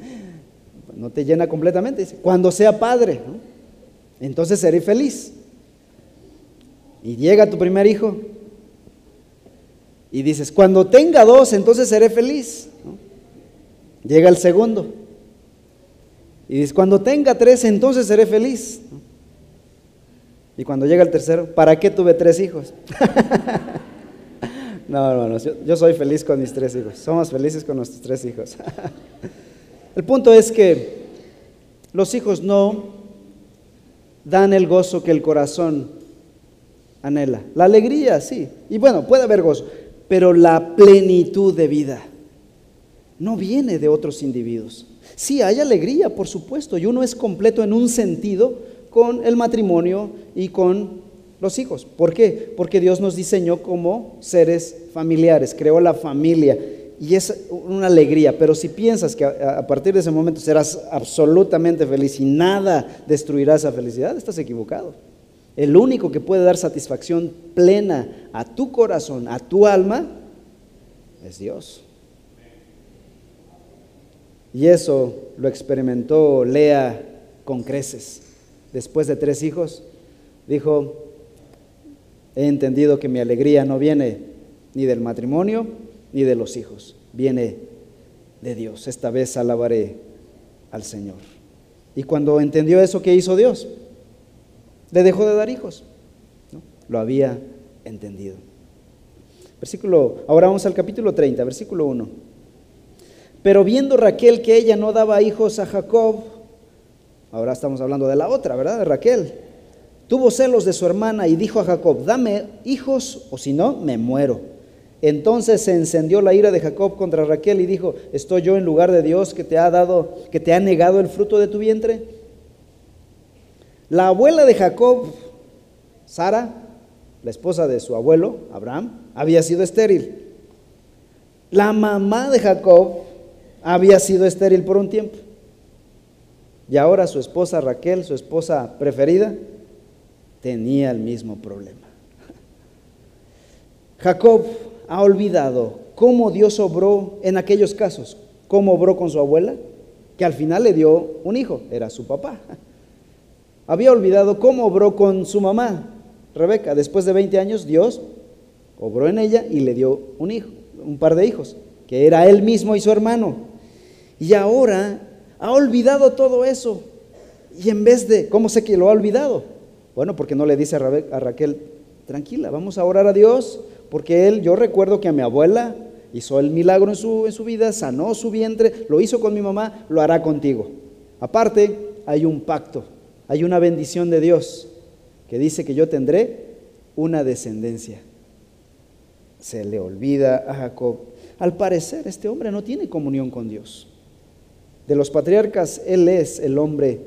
no te llena completamente, dice, cuando sea padre, entonces seré feliz. Y llega tu primer hijo y dices, cuando tenga dos, entonces seré feliz. Llega el segundo y dices, cuando tenga tres, entonces seré feliz. Y cuando llega el tercero, ¿para qué tuve tres hijos? no, hermanos, yo, yo, soy feliz con mis tres hijos. Somos felices con nuestros tres hijos. el punto es que los hijos no dan el gozo que el corazón anhela. La alegría, sí. Y bueno, puede haber gozo, pero la plenitud de vida no viene de otros individuos. Sí, hay alegría, por supuesto, y uno es completo en un sentido, con el matrimonio y con los hijos. ¿Por qué? Porque Dios nos diseñó como seres familiares, creó la familia y es una alegría, pero si piensas que a, partir de ese momento serás absolutamente feliz y nada destruirá esa felicidad, estás equivocado. El único que puede dar satisfacción plena a tu corazón, a tu alma, es Dios. Y eso lo experimentó Lea con creces después de tres hijos, dijo, he entendido que mi alegría no viene ni del matrimonio ni de los hijos, viene de Dios. Esta vez alabaré al Señor. Y cuando entendió eso, ¿qué hizo Dios? Le dejó de dar hijos. Lo había entendido. Versículo, ahora vamos al capítulo 30, versículo 1. Pero viendo Raquel que ella no daba hijos a Jacob, Ahora estamos hablando de la otra, ¿verdad? De Raquel. Tuvo celos de su hermana y dijo a Jacob, dame hijos o si no, me muero. Entonces se encendió la ira de Jacob contra Raquel y dijo, ¿estoy yo en lugar de Dios que te ha dado, que te ha negado el fruto de tu vientre? La abuela de Jacob, Sara, la esposa de su abuelo, Abraham, había sido estéril. La mamá de Jacob había sido estéril por un tiempo. Y ahora su esposa Raquel, su esposa preferida, tenía el mismo problema. Jacob ha olvidado cómo Dios obró en aquellos casos, cómo obró con su abuela, que al final le dio un hijo, era su papá. Había olvidado cómo obró con su mamá, Rebeca. Después de 20 años, Dios obró en ella y le dio un hijo, un par de hijos, que era él mismo y su hermano. Y ahora ha olvidado todo eso Y en vez de, ¿cómo sé que lo ha olvidado? Bueno, porque no le dice a Raquel, tranquila, vamos a orar a Dios, porque él, yo recuerdo que a mi abuela hizo el milagro en su, en su vida, sanó su vientre, lo hizo con mi mamá, lo hará contigo. Aparte, hay un pacto, hay una bendición de Dios que dice que yo tendré una descendencia. Se le olvida a Jacob. Al parecer, este hombre no tiene comunión con Dios. De los patriarcas, él es el hombre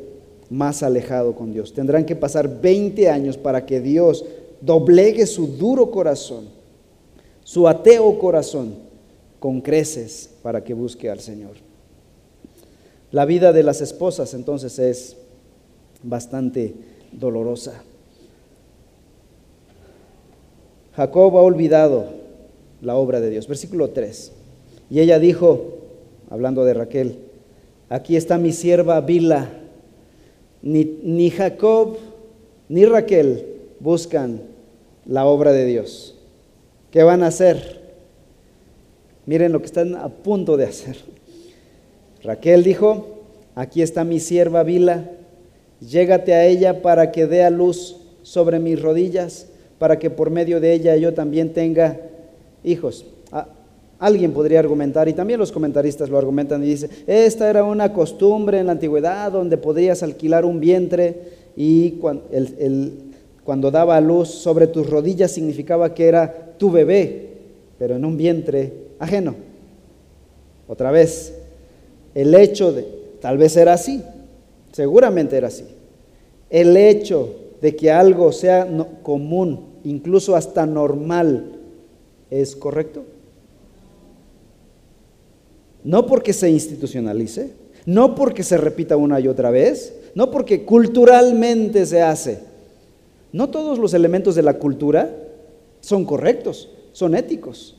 más alejado con Dios. Tendrán que pasar 20 años para que Dios doblegue su duro corazón, su ateo corazón, con creces para que busque al Señor. La vida de las esposas entonces es bastante dolorosa. Jacob ha olvidado la obra de Dios. Versículo 3. Y ella dijo, hablando de Raquel, aquí está mi sierva Bila. Ni, ni Jacob ni Raquel buscan la obra de Dios. ¿Qué van a hacer? Miren lo que están a punto de hacer. Raquel dijo, aquí está mi sierva Bila, llégate a ella para que dé a luz sobre mis rodillas, para que por medio de ella yo también tenga hijos. alguien podría argumentar, y también los comentaristas lo argumentan y dicen, esta era una costumbre en la antigüedad donde podrías alquilar un vientre y cuando, cuando daba a luz sobre tus rodillas significaba que era tu bebé, pero en un vientre ajeno. Otra vez, el hecho de, tal vez era así, seguramente era así, el hecho de que algo sea común, incluso hasta normal, ¿es correcto? No porque se institucionalice, no porque se repita una y otra vez, no porque culturalmente se hace. No todos los elementos de la cultura son correctos, son éticos.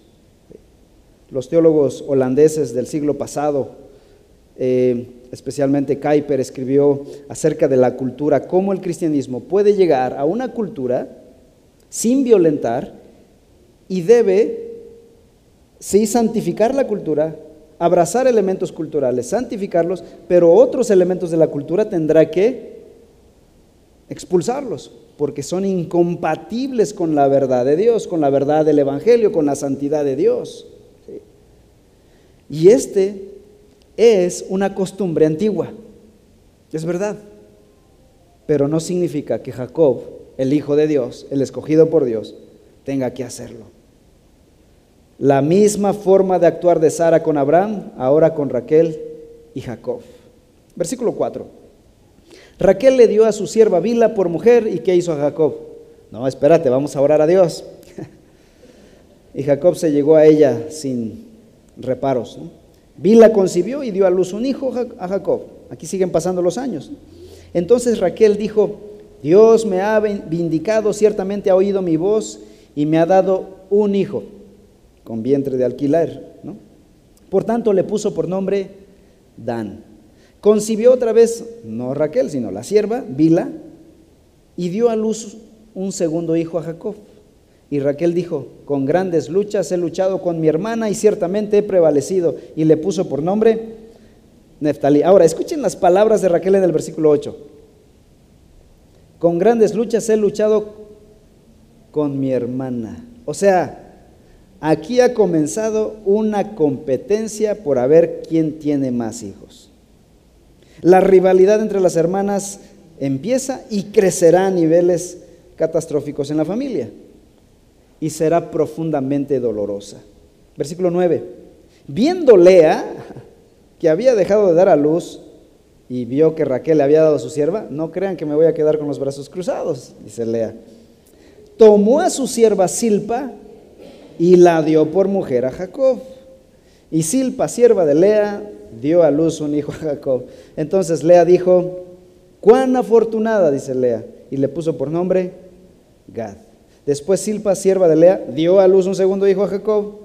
Los teólogos holandeses del siglo pasado, eh, especialmente Kuyper, escribió acerca de la cultura, cómo el cristianismo puede llegar a una cultura sin violentar y debe, sí, santificar la cultura, abrazar elementos culturales, santificarlos, pero otros elementos de la cultura tendrá que expulsarlos, porque son incompatibles con la verdad de Dios, con la verdad del Evangelio, con la santidad de Dios. Y este es una costumbre antigua, es verdad, pero no significa que Jacob, el Hijo de Dios, el escogido por Dios, tenga que hacerlo. La misma forma de actuar de Sara con Abraham, ahora con Raquel y Jacob. Versículo 4. Raquel le dio a su sierva Bila por mujer y ¿qué hizo a Jacob? No, espérate, vamos a orar a Dios. y Jacob se llegó a ella sin reparos. Bila concibió y dio a luz un hijo a Jacob. Aquí siguen pasando los años. Entonces Raquel dijo, Dios me ha vindicado, ciertamente ha oído mi voz y me ha dado un hijo con vientre de alquiler. ¿no? Por tanto le puso por nombre Dan. Concibió otra vez, no Raquel, sino la sierva, Bila, y dio a luz un segundo hijo a Jacob. Y Raquel dijo, con grandes luchas he luchado con mi hermana y ciertamente he prevalecido. Y le puso por nombre Neftalí. Ahora, escuchen las palabras de Raquel en el versículo 8. Con grandes luchas he luchado con mi hermana. O sea, aquí ha comenzado una competencia por a ver quién tiene más hijos. La rivalidad entre las hermanas empieza y crecerá a niveles catastróficos en la familia y será profundamente dolorosa. Versículo 9. Viendo Lea que había dejado de dar a luz y vio que Raquel le había dado a su sierva, no crean que me voy a quedar con los brazos cruzados, dice Lea. Tomó a su sierva Silpa y la dio por mujer a Jacob. Y Silpa, sierva de Lea, dio a luz un hijo a Jacob. Entonces Lea dijo, cuán afortunada, dice Lea, y le puso por nombre Gad. Después Silpa, sierva de Lea, dio a luz un segundo hijo a Jacob.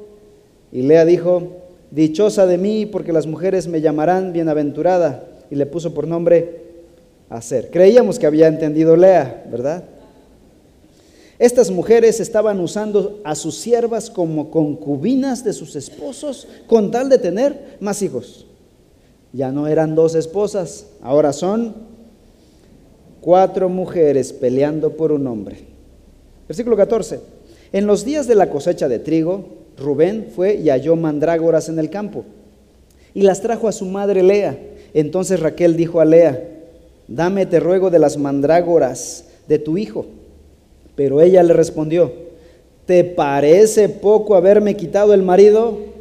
Y Lea dijo, dichosa de mí, porque las mujeres me llamarán bienaventurada. Y le puso por nombre Aser. Creíamos que había entendido Lea, ¿verdad? Estas mujeres estaban usando a sus siervas como concubinas de sus esposos con tal de tener más hijos. Ya no eran dos esposas, ahora son cuatro mujeres peleando por un hombre. Versículo 14. En los días de la cosecha de trigo, Rubén fue y halló mandrágoras en el campo y las trajo a su madre Lea. Entonces Raquel dijo a Lea, dame, te ruego, de las mandrágoras de tu hijo. Pero ella le respondió, ¿te parece poco haberme quitado el marido?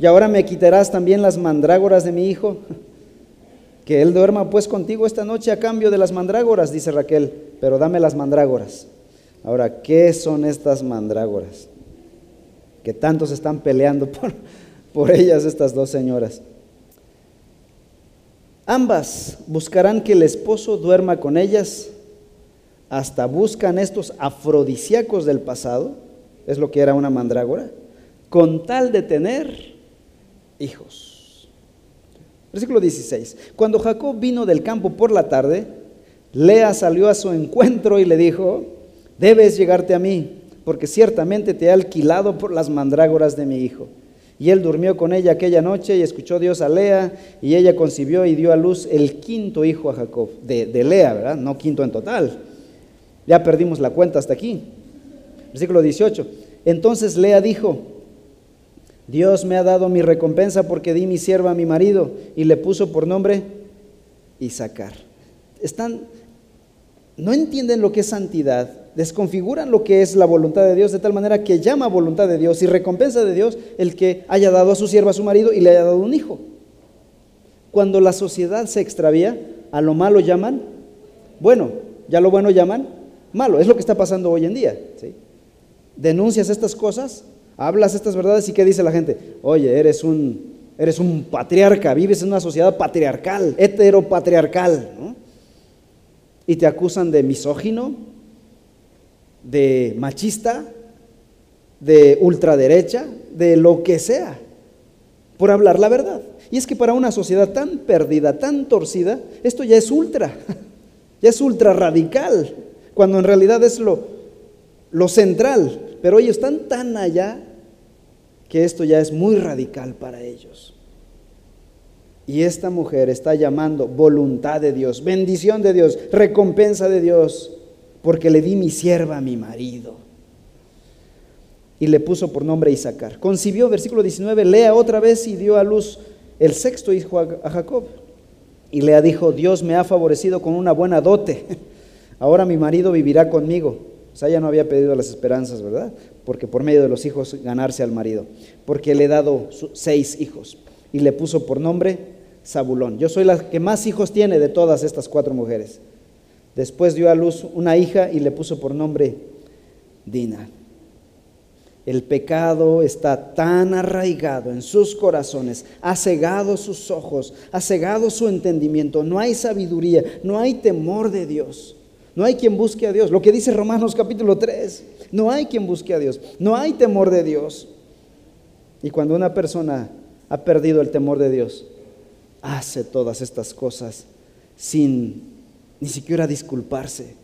¿Y ahora me quitarás también las mandrágoras de mi hijo? Que él duerma pues contigo esta noche a cambio de las mandrágoras, dice Raquel, pero dame las mandrágoras. Ahora, ¿qué son estas mandrágoras? Que tantos están peleando por, por ellas estas dos señoras. Ambas buscarán que el esposo duerma con ellas, hasta buscan estos afrodisíacos del pasado, es lo que era una mandrágora, con tal de tener hijos. Versículo 16. Cuando Jacob vino del campo por la tarde, Lea salió a su encuentro y le dijo, debes llegarte a mí, porque ciertamente te he alquilado por las mandrágoras de mi hijo. Y él durmió con ella aquella noche y escuchó Dios a Lea y ella concibió y dio a luz el quinto hijo a Jacob, de, de Lea, ¿verdad? No quinto en total. Ya perdimos la cuenta hasta aquí. Versículo 18. Entonces Lea dijo, Dios me ha dado mi recompensa porque di mi sierva a mi marido y le puso por nombre Isaacar. Están, no entienden lo que es santidad, desconfiguran lo que es la voluntad de Dios de tal manera que llama voluntad de Dios y recompensa de Dios el que haya dado a su sierva a su marido y le haya dado un hijo. Cuando la sociedad se extravía, a lo malo llaman bueno, ya lo bueno llaman malo. Es lo que está pasando hoy en día. Denuncias estas cosas, hablas estas verdades y ¿qué dice la gente? Oye, eres un, eres un patriarca, vives en una sociedad patriarcal, heteropatriarcal. Y te acusan de misógino, de machista, de ultraderecha, de lo que sea, por hablar la verdad. Y es que para una sociedad tan perdida, tan torcida, esto ya es ultra, ya es ultra radical, cuando en realidad es lo, lo central. Pero ellos están tan allá que esto ya es muy radical para ellos. Y esta mujer está llamando voluntad de Dios, bendición de Dios, recompensa de Dios porque le di mi sierva a mi marido. Y le puso por nombre Isaacar. Concibió, versículo 19, Lea otra vez y dio a luz el sexto hijo a Jacob. Y Lea dijo, Dios me ha favorecido con una buena dote. Ahora mi marido vivirá conmigo. O sea, ella no había pedido las esperanzas, ¿verdad? Porque por medio de los hijos ganarse al marido. Porque le he dado seis hijos. Y le puso por nombre Zabulón. Yo soy la que más hijos tiene de todas estas cuatro mujeres. Después dio a luz una hija y le puso por nombre Dina. El pecado está tan arraigado en sus corazones, ha cegado sus ojos, ha cegado su entendimiento. No hay sabiduría, no hay temor de Dios. No hay quien busque a Dios. Lo que dice Romanos capítulo 3, no hay quien busque a Dios. No hay temor de Dios. Y cuando una persona ha perdido el temor de Dios, hace todas estas cosas sin ni siquiera disculparse,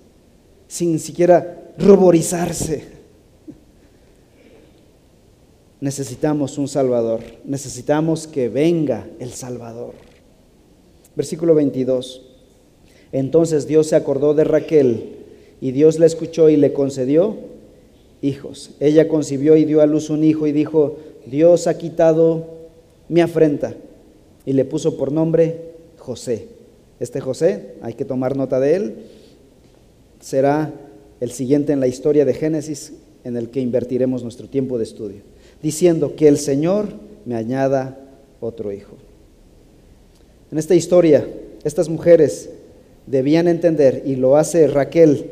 sin siquiera ruborizarse. Necesitamos un Salvador, necesitamos que venga el Salvador. Versículo 22. Entonces Dios se acordó de Raquel y Dios la escuchó y le concedió hijos. Ella concibió y dio a luz un hijo y dijo, Dios ha quitado mi afrenta y le puso por nombre José este José, hay que tomar nota de él, será el siguiente en la historia de Génesis en el que invertiremos nuestro tiempo de estudio, diciendo que el Señor me añada otro hijo. En esta historia, estas mujeres debían entender, y lo hace Raquel,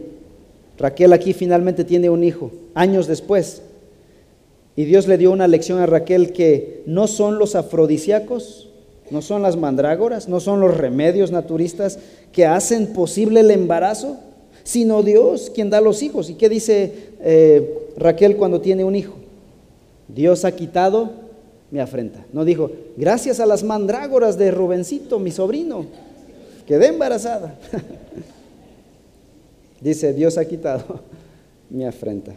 Raquel aquí finalmente tiene un hijo, años después, y Dios le dio una lección a Raquel que no son los afrodisíacos, no son las mandrágoras, no son los remedios naturistas que hacen posible el embarazo, sino Dios quien da los hijos. ¿Y qué dice eh, Raquel cuando tiene un hijo? Dios ha quitado mi afrenta. No dijo, gracias a las mandrágoras de Rubencito, mi sobrino, quedé embarazada. Dice, Dios ha quitado mi afrenta.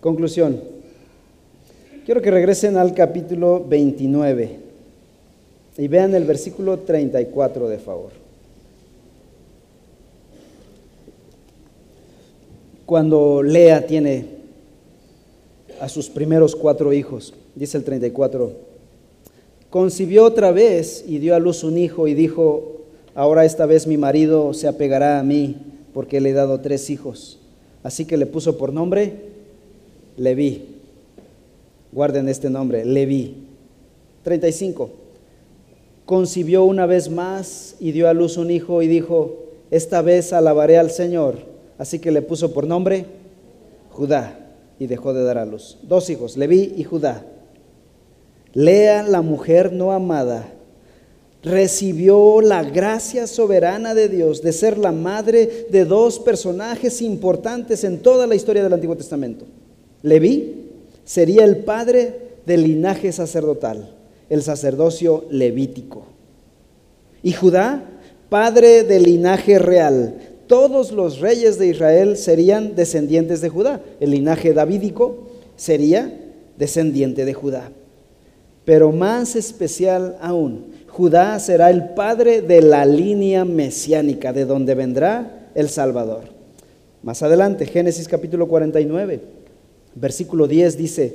Conclusión. Quiero que regresen al capítulo 29 y vean el versículo 34 de favor. Cuando Lea tiene a sus primeros cuatro hijos, dice el 34 concibió otra vez y dio a luz un hijo y dijo, ahora esta vez mi marido se apegará a mí porque le he dado tres hijos. Así que le puso por nombre Leví. Guarden este nombre, Leví. 35. Concibió una vez más y dio a luz un hijo y dijo, esta vez alabaré al Señor. Así que le puso por nombre Judá y dejó de dar a luz. Dos hijos, Leví y Judá. Lea la mujer no amada recibió la gracia soberana de Dios de ser la madre de dos personajes importantes en toda la historia del Antiguo Testamento. Leví sería el padre del linaje sacerdotal, el sacerdocio levítico. Y Judá, padre del linaje real. Todos los reyes de Israel serían descendientes de Judá. El linaje davídico sería descendiente de Judá. Pero más especial aún, Judá será el padre de la línea mesiánica, de donde vendrá el Salvador. Más adelante, Génesis capítulo 49, versículo 10 dice,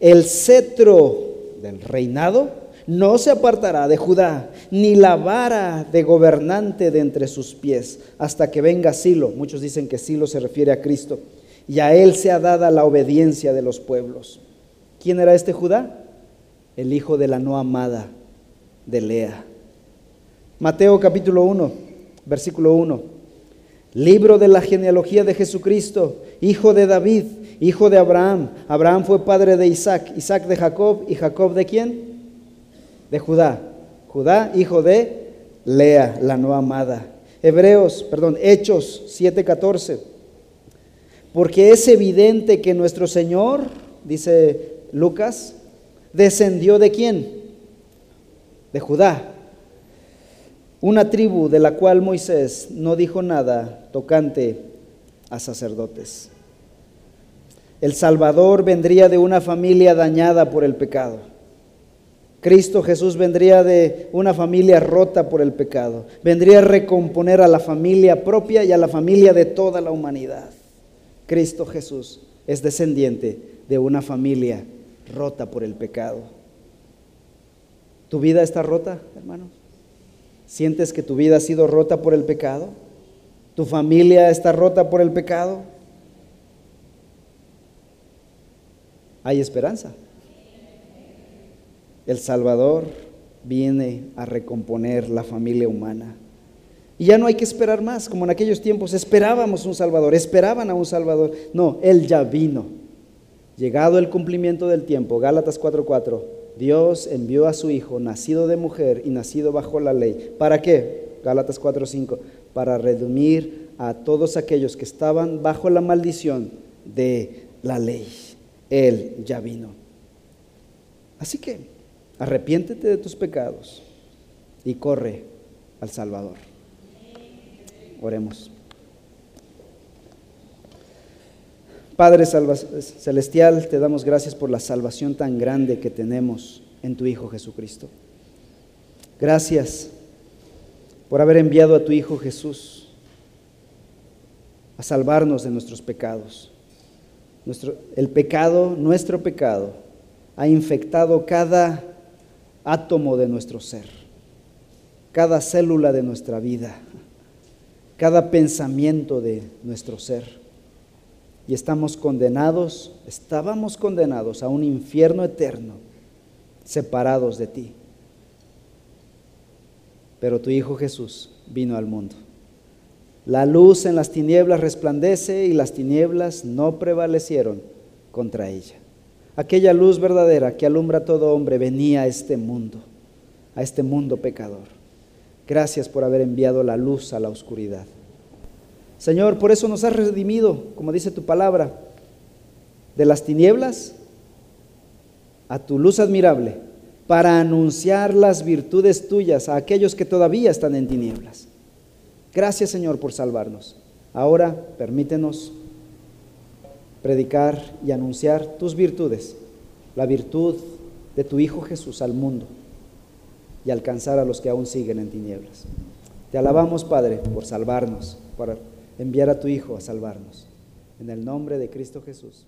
el cetro del reinado no se apartará de Judá, ni la vara de gobernante de entre sus pies, hasta que venga Silo. Muchos dicen que Silo se refiere a Cristo. Y a él se ha dada la obediencia de los pueblos. ¿Quién era este Judá? El hijo de la no amada, de Lea. Mateo capítulo 1, versículo 1. Libro de la genealogía de Jesucristo, hijo de David, hijo de Abraham. Abraham fue padre de Isaac, Isaac de Jacob y Jacob de quién? De Judá. Judá, hijo de Lea, la no amada. Hebreos, perdón, Hechos 7:14. Porque es evidente que nuestro Señor, dice Lucas, descendió de quién? de Judá, una tribu de la cual Moisés no dijo nada tocante a sacerdotes. El Salvador vendría de una familia dañada por el pecado. Cristo Jesús vendría de una familia rota por el pecado. Vendría a recomponer a la familia propia y a la familia de toda la humanidad. Cristo Jesús es descendiente de una familia rota por el pecado. ¿Tu vida está rota, hermano? ¿Sientes que tu vida ha sido rota por el pecado? ¿Tu familia está rota por el pecado? Hay esperanza. El Salvador viene a recomponer la familia humana. Y ya no hay que esperar más, como en aquellos tiempos esperábamos un Salvador, esperaban a un Salvador. No, Él ya vino. Llegado el cumplimiento del tiempo, Gálatas 4:4, Dios envió a su Hijo, nacido de mujer y nacido bajo la ley. ¿Para qué? Gálatas 4:5. Para redimir a todos aquellos que estaban bajo la maldición de la ley. Él ya vino. Así que arrepiéntete de tus pecados y corre al Salvador. Oremos. Padre Celestial, te damos gracias por la salvación tan grande que tenemos en tu Hijo Jesucristo. Gracias por haber enviado a tu Hijo Jesús a salvarnos de nuestros pecados. Nuestro, el pecado, nuestro pecado, ha infectado cada átomo de nuestro ser, cada célula de nuestra vida, cada pensamiento de nuestro ser y estamos condenados, estábamos condenados a un infierno eterno, separados de ti. Pero tu Hijo Jesús vino al mundo. La luz en las tinieblas resplandece y las tinieblas no prevalecieron contra ella. Aquella luz verdadera que alumbra a todo hombre venía a este mundo, a este mundo pecador. Gracias por haber enviado la luz a la oscuridad. Señor, por eso nos has redimido, como dice tu palabra, de las tinieblas a tu luz admirable, para anunciar las virtudes tuyas a aquellos que todavía están en tinieblas. Gracias, Señor, por salvarnos. Ahora permítenos predicar y anunciar tus virtudes, la virtud de tu Hijo Jesús al mundo y alcanzar a los que aún siguen en tinieblas. Te alabamos, Padre, por salvarnos, por enviar a tu Hijo a salvarnos. En el nombre de Cristo Jesús.